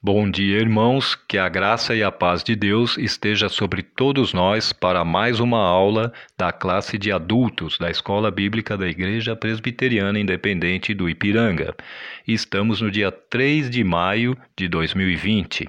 Bom dia, irmãos. Que a graça e a paz de Deus esteja sobre todos nós para mais uma aula da classe de adultos da Escola Bíblica da Igreja Presbiteriana Independente do Ipiranga. Estamos no dia 3 de maio de 2020.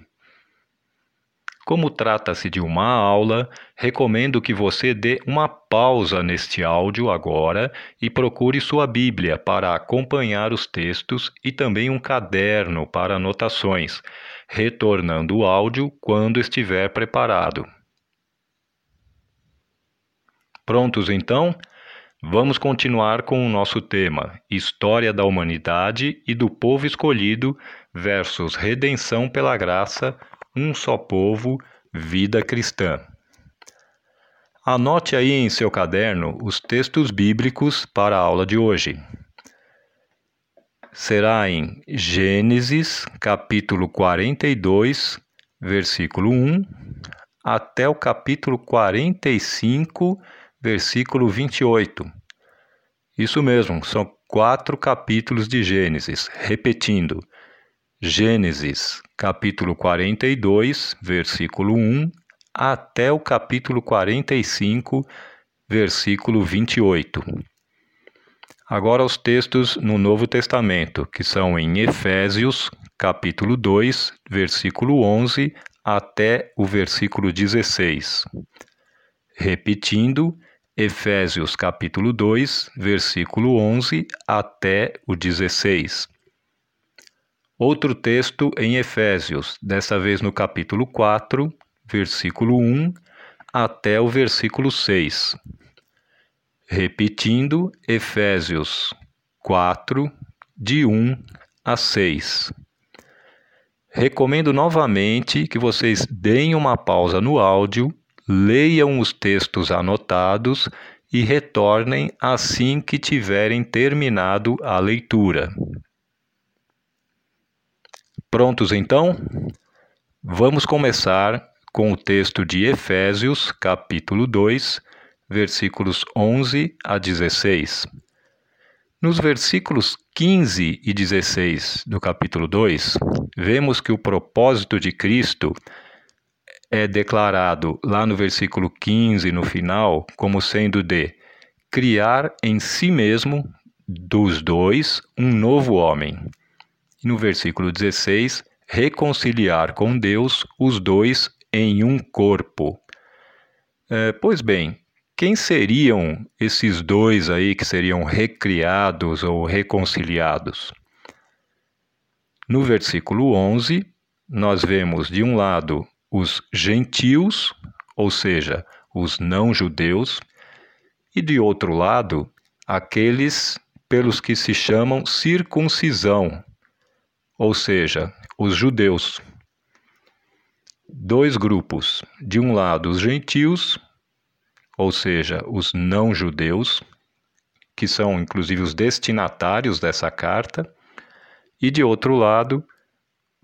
Como trata-se de uma aula, recomendo que você dê uma pausa neste áudio agora e procure sua Bíblia para acompanhar os textos e também um caderno para anotações, retornando o áudio quando estiver preparado. Prontos então? Vamos continuar com o nosso tema: História da Humanidade e do Povo Escolhido versus Redenção pela Graça um só povo, vida cristã. Anote aí em seu caderno os textos bíblicos para a aula de hoje. Será em Gênesis, capítulo 42, versículo 1, até o capítulo 45, versículo 28. Isso mesmo, são quatro capítulos de Gênesis, repetindo. Gênesis, capítulo 42, versículo 1, até o capítulo 45, versículo 28. Agora os textos no Novo Testamento, que são em Efésios, capítulo 2, versículo 11 até o versículo 16. Repetindo, Efésios capítulo 2, versículo 11 até o 16. Outro texto em Efésios, dessa vez no capítulo 4, versículo 1 até o versículo 6. Repetindo, Efésios 4, de 1 a 6. Recomendo novamente que vocês deem uma pausa no áudio, leiam os textos anotados e retornem assim que tiverem terminado a leitura. Prontos então? Vamos começar com o texto de Efésios, capítulo 2, versículos 11 a 16. Nos versículos 15 e 16 do capítulo 2, vemos que o propósito de Cristo é declarado lá no versículo 15, no final, como sendo de criar em si mesmo, dos dois, um novo homem e no versículo 16, reconciliar com Deus os dois em um corpo. É, pois bem, quem seriam esses dois aí que seriam recriados ou reconciliados? No versículo 11, nós vemos de um lado os gentios, ou seja, os não-judeus, e de outro lado, aqueles pelos que se chamam circuncisão, ou seja, os judeus. Dois grupos. De um lado, os gentios, ou seja, os não-judeus, que são inclusive os destinatários dessa carta, e de outro lado,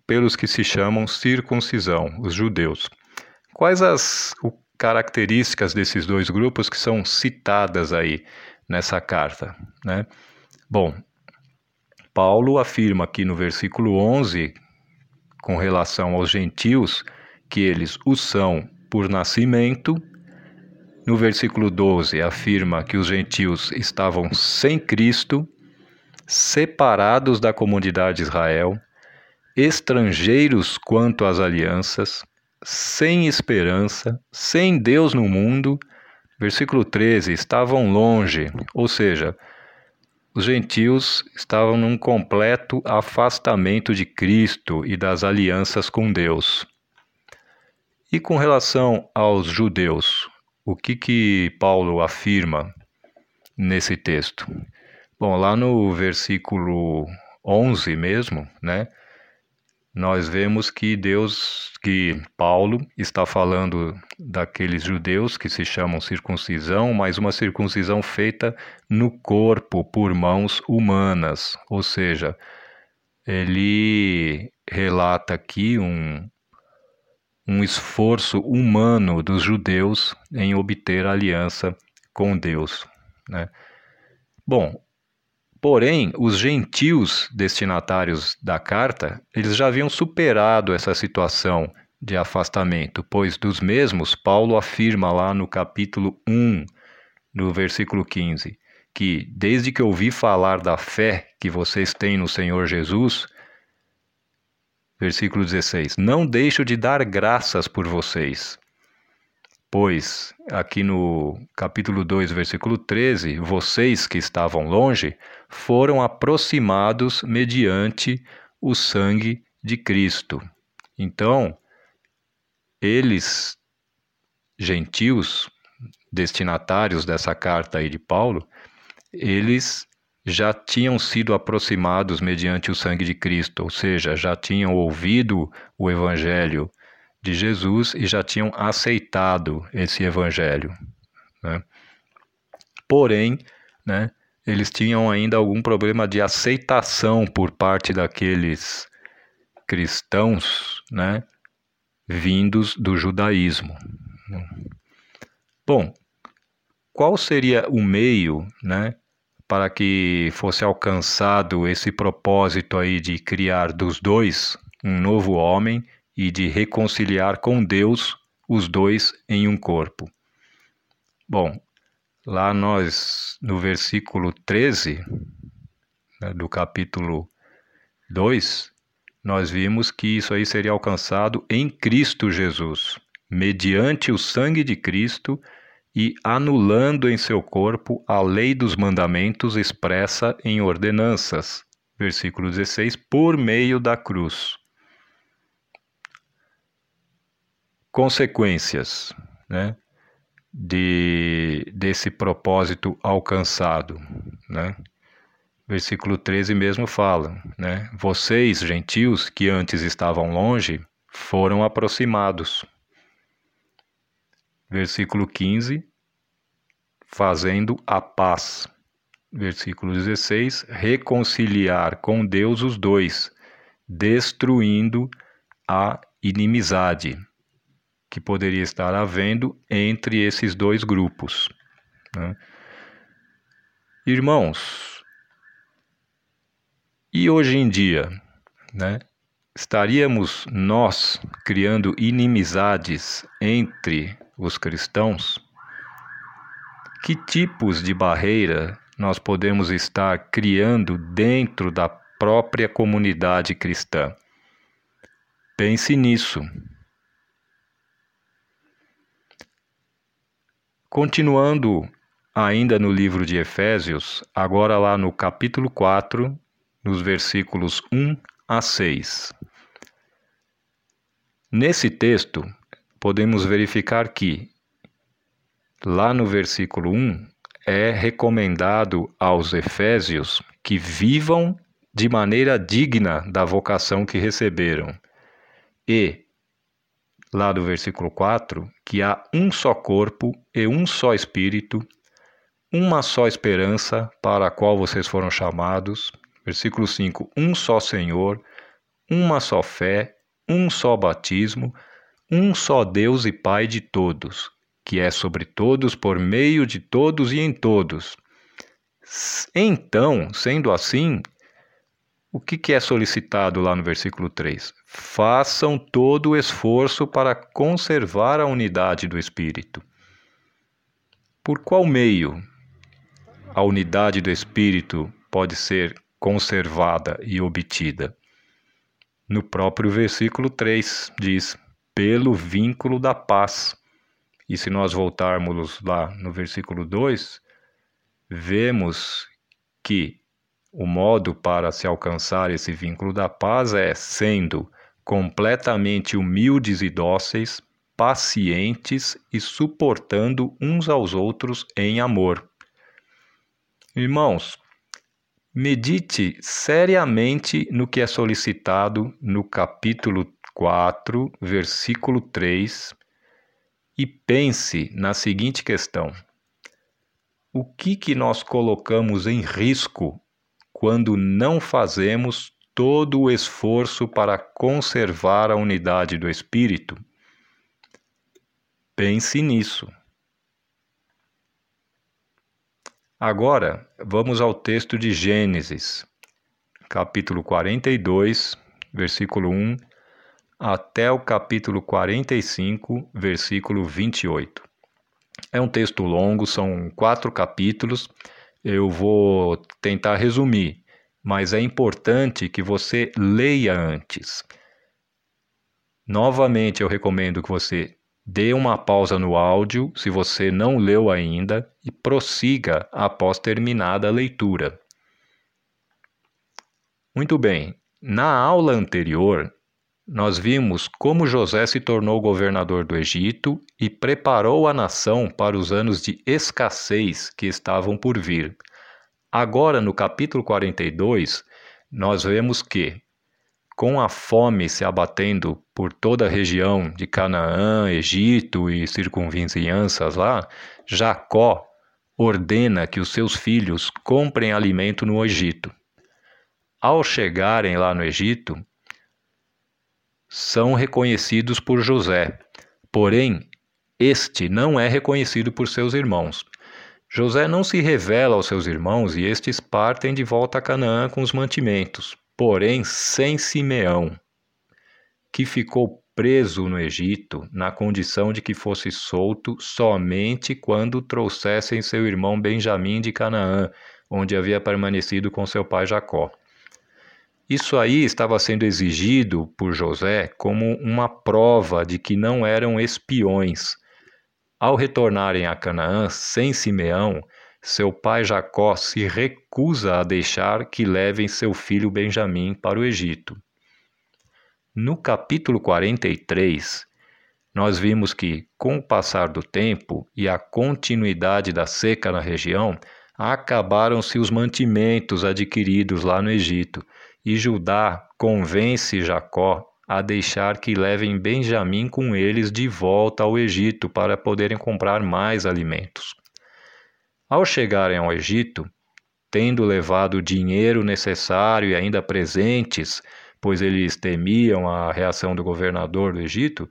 pelos que se chamam circuncisão, os judeus. Quais as características desses dois grupos que são citadas aí nessa carta? Né? Bom, Paulo afirma aqui no versículo 11, com relação aos gentios, que eles o são por nascimento. No versículo 12, afirma que os gentios estavam sem Cristo, separados da comunidade de Israel, estrangeiros quanto às alianças, sem esperança, sem Deus no mundo. Versículo 13, estavam longe, ou seja, os gentios estavam num completo afastamento de Cristo e das alianças com Deus. E com relação aos judeus, o que que Paulo afirma nesse texto? Bom, lá no versículo 11 mesmo, né? Nós vemos que Deus, que Paulo está falando daqueles judeus que se chamam circuncisão, mas uma circuncisão feita no corpo por mãos humanas, ou seja, ele relata aqui um, um esforço humano dos judeus em obter aliança com Deus. Né? Bom, Porém, os gentios destinatários da carta, eles já haviam superado essa situação de afastamento, pois dos mesmos Paulo afirma lá no capítulo 1, no versículo 15, que desde que ouvi falar da fé que vocês têm no Senhor Jesus, versículo 16, não deixo de dar graças por vocês Pois, aqui no capítulo 2, versículo 13, vocês que estavam longe foram aproximados mediante o sangue de Cristo. Então, eles, gentios, destinatários dessa carta aí de Paulo, eles já tinham sido aproximados mediante o sangue de Cristo, ou seja, já tinham ouvido o evangelho de Jesus e já tinham aceitado esse evangelho. Né? Porém, né, eles tinham ainda algum problema de aceitação por parte daqueles cristãos né, vindos do judaísmo. Bom, qual seria o meio né, para que fosse alcançado esse propósito aí de criar dos dois um novo homem e de reconciliar com Deus os dois em um corpo. Bom, lá nós, no versículo 13 né, do capítulo 2, nós vimos que isso aí seria alcançado em Cristo Jesus, mediante o sangue de Cristo e anulando em seu corpo a lei dos mandamentos expressa em ordenanças. Versículo 16, por meio da cruz. Consequências né, de, desse propósito alcançado. Né? Versículo 13 mesmo fala: né, Vocês, gentios, que antes estavam longe, foram aproximados. Versículo 15: Fazendo a paz. Versículo 16: Reconciliar com Deus os dois, destruindo a inimizade que poderia estar havendo entre esses dois grupos. Né? Irmãos, e hoje em dia, né, estaríamos nós criando inimizades entre os cristãos? Que tipos de barreira nós podemos estar criando dentro da própria comunidade cristã? Pense nisso. Continuando ainda no livro de Efésios, agora lá no capítulo 4, nos versículos 1 a 6. Nesse texto, podemos verificar que, lá no versículo 1, é recomendado aos Efésios que vivam de maneira digna da vocação que receberam e lá do versículo 4, que há um só corpo e um só espírito, uma só esperança para a qual vocês foram chamados. Versículo 5: um só Senhor, uma só fé, um só batismo, um só Deus e Pai de todos, que é sobre todos, por meio de todos e em todos. Então, sendo assim, o que, é solicitado lá no versículo 3? Façam todo o esforço para conservar a unidade do Espírito. Por qual meio a unidade do Espírito pode ser conservada e obtida? No próprio versículo 3 diz: pelo vínculo da paz. E se nós voltarmos lá no versículo 2, vemos que o modo para se alcançar esse vínculo da paz é sendo completamente humildes e dóceis, pacientes e suportando uns aos outros em amor. Irmãos, medite seriamente no que é solicitado no capítulo 4, versículo 3 e pense na seguinte questão: o que que nós colocamos em risco quando não fazemos todo o esforço para conservar a unidade do espírito? Pense nisso. Agora, vamos ao texto de Gênesis, capítulo 42, versículo 1 até o capítulo 45, versículo 28. É um texto longo, são quatro capítulos. Eu vou tentar resumir, mas é importante que você leia antes. Novamente, eu recomendo que você dê uma pausa no áudio, se você não leu ainda, e prossiga após terminada a leitura. Muito bem, na aula anterior, nós vimos como José se tornou governador do Egito e preparou a nação para os anos de escassez que estavam por vir. Agora, no capítulo 42, nós vemos que, com a fome se abatendo por toda a região de Canaã, Egito e circunvizinhanças lá, Jacó ordena que os seus filhos comprem alimento no Egito. Ao chegarem lá no Egito, são reconhecidos por José, porém, este não é reconhecido por seus irmãos. José não se revela aos seus irmãos e estes partem de volta a Canaã com os mantimentos, porém sem Simeão, que ficou preso no Egito na condição de que fosse solto somente quando trouxessem seu irmão Benjamim de Canaã, onde havia permanecido com seu pai Jacó. Isso aí estava sendo exigido por José como uma prova de que não eram espiões. Ao retornarem a Canaã sem Simeão, seu pai Jacó se recusa a deixar que levem seu filho Benjamim para o Egito. No capítulo 43, nós vimos que, com o passar do tempo e a continuidade da seca na região, acabaram-se os mantimentos adquiridos lá no Egito e Judá convence Jacó a deixar que levem Benjamim com eles de volta ao Egito para poderem comprar mais alimentos. Ao chegarem ao Egito, tendo levado o dinheiro necessário e ainda presentes, pois eles temiam a reação do governador do Egito,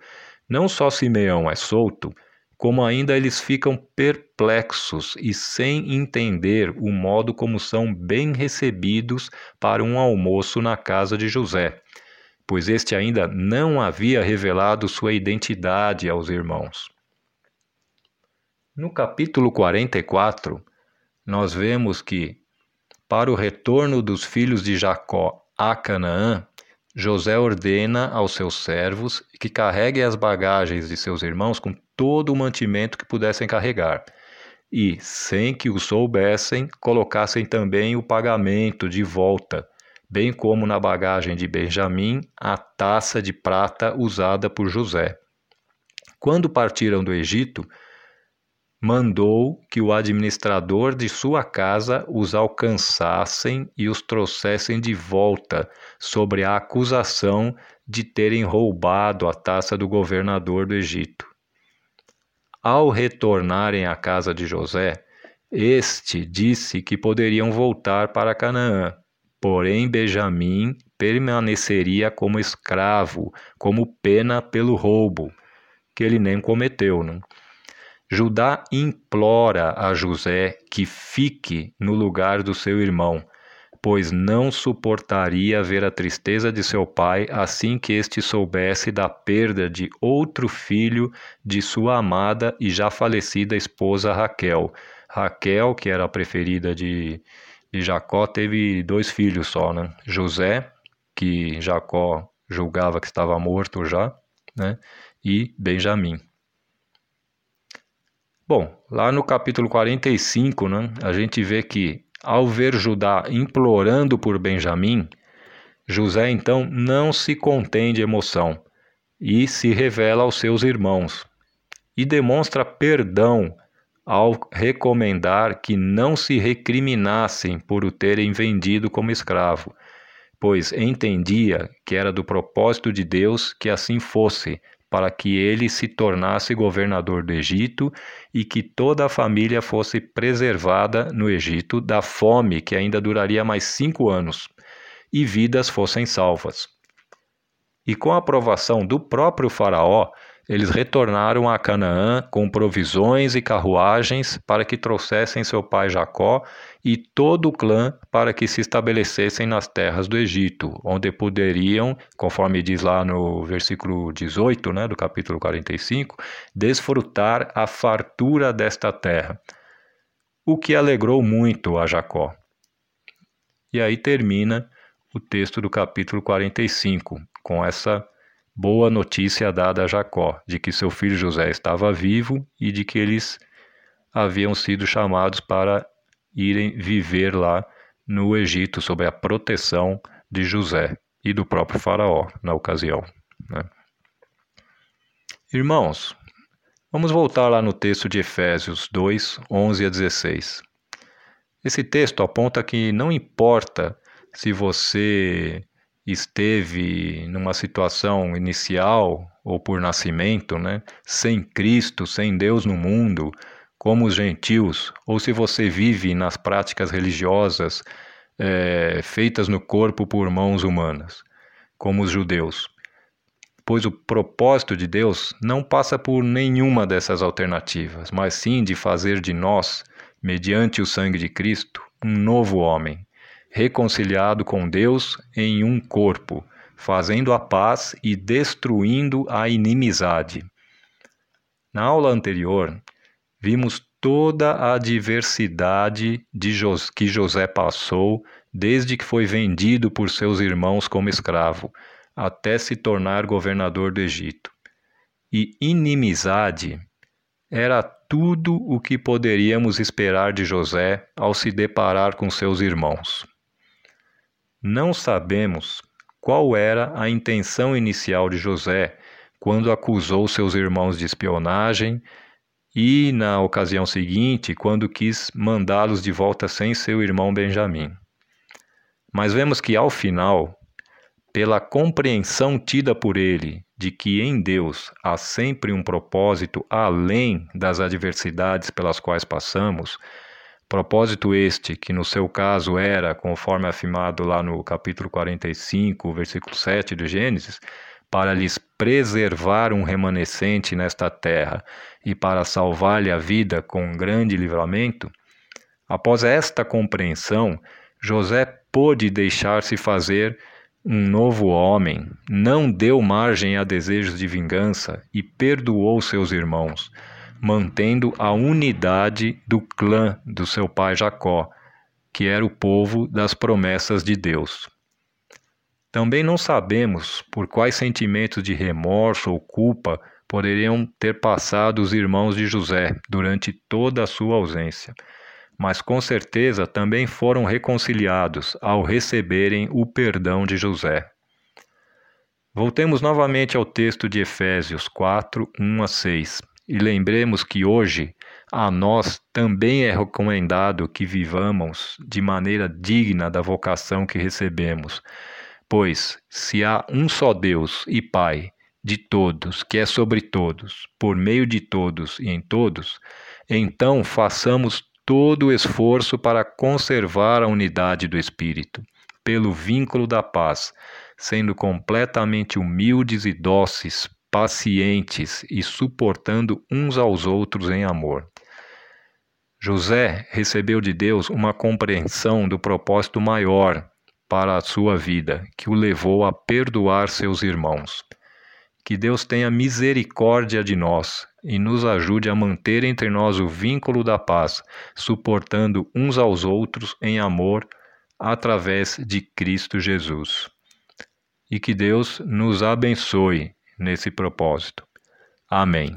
não só Simeão é solto, como ainda eles ficam perplexos e sem entender o modo como são bem recebidos para um almoço na casa de José, pois este ainda não havia revelado sua identidade aos irmãos. No capítulo 44, nós vemos que, para o retorno dos filhos de Jacó a Canaã, José ordena aos seus servos que carreguem as bagagens de seus irmãos com todo o mantimento que pudessem carregar, e, sem que o soubessem, colocassem também o pagamento de volta, bem como na bagagem de Benjamim a taça de prata usada por José. Quando partiram do Egito, mandou que o administrador de sua casa os alcançassem e os trouxessem de volta, sobre a acusação de terem roubado a taça do governador do Egito. Ao retornarem à casa de José, este disse que poderiam voltar para Canaã, porém Benjamim permaneceria como escravo, como pena pelo roubo, que ele nem cometeu. Não? Judá implora a José que fique no lugar do seu irmão, pois não suportaria ver a tristeza de seu pai assim que este soubesse da perda de outro filho de sua amada e já falecida esposa Raquel. Raquel, que era a preferida de, de Jacó, teve dois filhos só, né? José, que Jacó julgava que estava morto já, né? E Benjamim. Bom, lá no capítulo 45, né, a gente vê que ao ver Judá implorando por Benjamim, José então não se contém de emoção e se revela aos seus irmãos e demonstra perdão ao recomendar que não se recriminassem por o terem vendido como escravo, pois entendia que era do propósito de Deus que assim fosse, para que ele se tornasse governador do Egito e que toda a família fosse preservada no Egito da fome que ainda duraria mais cinco anos e vidas fossem salvas. E com a aprovação do próprio Faraó, eles retornaram a Canaã com provisões e carruagens para que trouxessem seu pai Jacó e todo o clã para que se estabelecessem nas terras do Egito, onde poderiam, conforme diz lá no versículo 18 né, do capítulo 45, desfrutar a fartura desta terra, o que alegrou muito a Jacó. E aí termina o texto do capítulo 45, com essa boa notícia dada a Jacó, de que seu filho José estava vivo e de que eles haviam sido chamados para irem viver lá no Egito sob a proteção de José e do próprio Faraó na ocasião. Né? Irmãos, vamos voltar lá no texto de Efésios 2, 11 a 16. Esse texto aponta que não importa se você esteve numa situação inicial ou por nascimento, né, sem Cristo, sem Deus no mundo, como os gentios, ou se você vive nas práticas religiosas é, feitas no corpo por mãos humanas, como os judeus. Pois o propósito de Deus não passa por nenhuma dessas alternativas, mas sim de fazer de nós, mediante o sangue de Cristo, um novo homem reconciliado com Deus em um corpo, fazendo a paz e destruindo a inimizade. Na aula anterior, vimos toda a diversidade de Jos que José passou desde que foi vendido por seus irmãos como escravo, até se tornar governador do Egito. E inimizade era tudo o que poderíamos esperar de José ao se deparar com seus irmãos. Não sabemos qual era a intenção inicial de José quando acusou seus irmãos de espionagem e, na ocasião seguinte, quando quis mandá-los de volta sem seu irmão Benjamim. Mas vemos que, ao final, pela compreensão tida por ele de que em Deus há sempre um propósito além das adversidades pelas quais passamos, Propósito este, que no seu caso era, conforme afirmado lá no capítulo 45, versículo 7 de Gênesis, para lhes preservar um remanescente nesta terra e para salvar-lhe a vida com um grande livramento, após esta compreensão, José pôde deixar-se fazer um novo homem, não deu margem a desejos de vingança e perdoou seus irmãos mantendo a unidade do clã do seu pai Jacó, que era o povo das promessas de Deus. Também não sabemos por quais sentimentos de remorso ou culpa poderiam ter passado os irmãos de José durante toda a sua ausência, mas com certeza também foram reconciliados ao receberem o perdão de José. Voltemos novamente ao texto de Efésios 4, 1 a 6. E lembremos que hoje a nós também é recomendado que vivamos de maneira digna da vocação que recebemos. Pois, se há um só Deus e Pai de todos, que é sobre todos, por meio de todos e em todos, então façamos todo o esforço para conservar a unidade do Espírito, pelo vínculo da paz, sendo completamente humildes e dóceis pacientes e suportando uns aos outros em amor. José recebeu de Deus uma compreensão do propósito maior para a sua vida, que o levou a perdoar seus irmãos. Que Deus tenha misericórdia de nós e nos ajude a manter entre nós o vínculo da paz, suportando uns aos outros em amor através de Cristo Jesus. E que Deus nos abençoe nesse propósito. Amém.